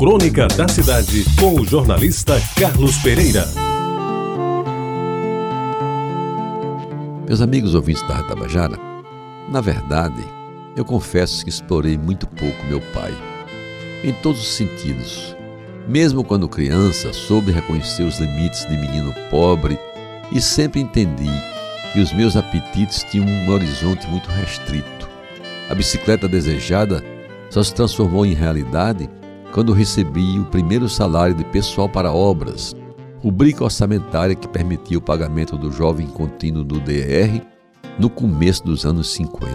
Crônica da Cidade, com o jornalista Carlos Pereira. Meus amigos ouvintes da Tabajara, na verdade, eu confesso que explorei muito pouco meu pai, em todos os sentidos. Mesmo quando criança, soube reconhecer os limites de menino pobre e sempre entendi que os meus apetites tinham um horizonte muito restrito. A bicicleta desejada só se transformou em realidade quando recebi o primeiro salário de pessoal para obras, rubrica orçamentária que permitia o pagamento do jovem contínuo do DR no começo dos anos 50.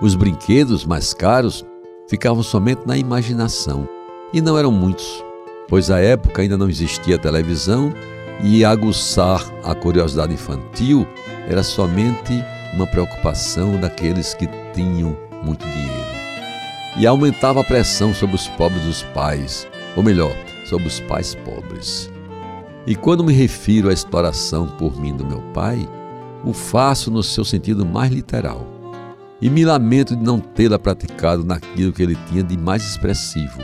Os brinquedos mais caros ficavam somente na imaginação e não eram muitos, pois à época ainda não existia televisão e aguçar a curiosidade infantil era somente uma preocupação daqueles que tinham muito dinheiro e aumentava a pressão sobre os pobres dos pais, ou melhor, sobre os pais pobres. E quando me refiro à exploração por mim do meu pai, o faço no seu sentido mais literal. E me lamento de não tê-la praticado naquilo que ele tinha de mais expressivo,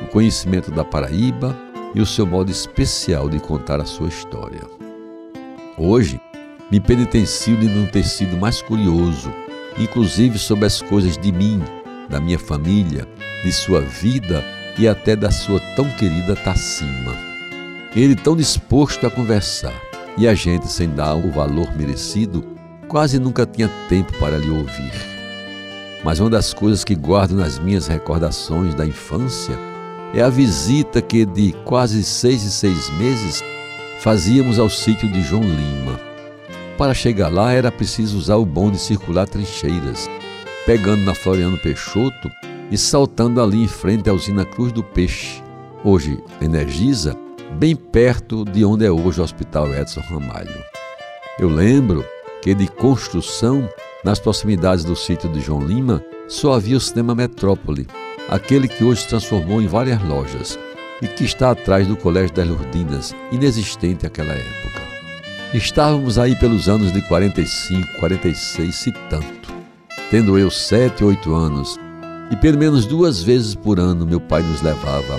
o conhecimento da Paraíba e o seu modo especial de contar a sua história. Hoje, me penitencio de não ter sido mais curioso, inclusive sobre as coisas de mim da minha família, de sua vida e até da sua tão querida Tacima. Ele tão disposto a conversar e a gente, sem dar o valor merecido, quase nunca tinha tempo para lhe ouvir. Mas uma das coisas que guardo nas minhas recordações da infância é a visita que, de quase seis e seis meses, fazíamos ao sítio de João Lima. Para chegar lá era preciso usar o bonde circular trincheiras pegando na Floriano Peixoto e saltando ali em frente à usina Cruz do Peixe, hoje Energisa, bem perto de onde é hoje o Hospital Edson Ramalho. Eu lembro que de construção, nas proximidades do sítio de João Lima, só havia o Cinema Metrópole, aquele que hoje se transformou em várias lojas e que está atrás do Colégio das Lourdinas, inexistente naquela época. Estávamos aí pelos anos de 45, 46, se tanto tendo eu sete, oito anos, e pelo menos duas vezes por ano meu pai nos levava,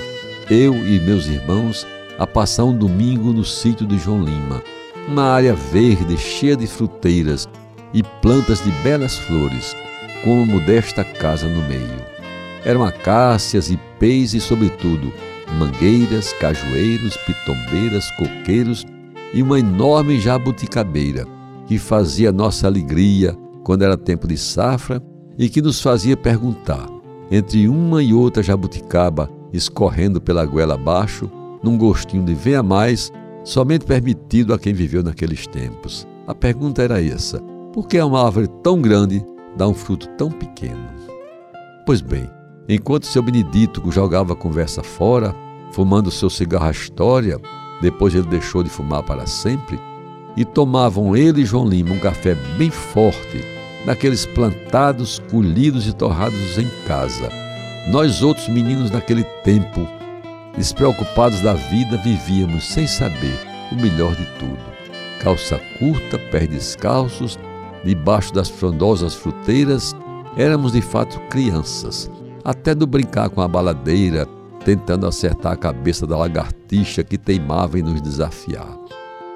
eu e meus irmãos, a passar um domingo no sítio de João Lima, uma área verde cheia de fruteiras e plantas de belas flores, com uma modesta casa no meio. Eram acácias, ipês e, sobretudo, mangueiras, cajueiros, pitombeiras, coqueiros e uma enorme jabuticabeira que fazia nossa alegria quando era tempo de safra e que nos fazia perguntar, entre uma e outra jabuticaba escorrendo pela goela abaixo, num gostinho de ver a mais, somente permitido a quem viveu naqueles tempos. A pergunta era essa: por que uma árvore tão grande dá um fruto tão pequeno? Pois bem, enquanto seu Benedito jogava a conversa fora, fumando seu cigarro História, depois ele deixou de fumar para sempre, e tomavam ele e João Lima um café bem forte, daqueles plantados, colhidos e torrados em casa. Nós outros meninos daquele tempo, despreocupados da vida, vivíamos sem saber o melhor de tudo. Calça curta, pés descalços, debaixo das frondosas fruteiras, éramos de fato crianças, até do brincar com a baladeira, tentando acertar a cabeça da lagartixa que teimava em nos desafiar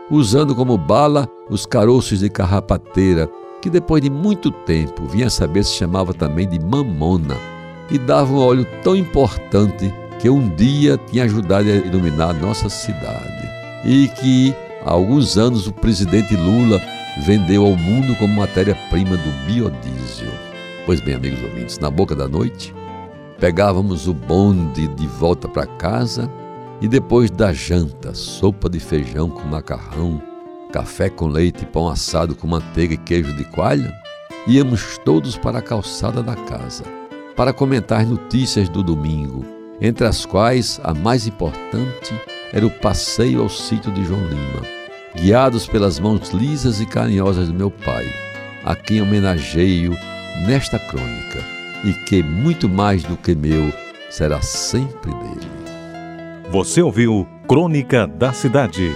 usando como bala os caroços de carrapateira, que depois de muito tempo vinha saber se chamava também de mamona, e dava um óleo tão importante que um dia tinha ajudado a iluminar nossa cidade, e que há alguns anos o presidente Lula vendeu ao mundo como matéria-prima do biodiesel. Pois bem, amigos ouvintes, na boca da noite, pegávamos o bonde de volta para casa e depois da janta, sopa de feijão com macarrão, café com leite e pão assado com manteiga e queijo de coalho, íamos todos para a calçada da casa, para comentar notícias do domingo, entre as quais a mais importante era o passeio ao sítio de João Lima, guiados pelas mãos lisas e carinhosas do meu pai, a quem homenageio nesta crônica, e que muito mais do que meu será sempre dele. Você ouviu Crônica da Cidade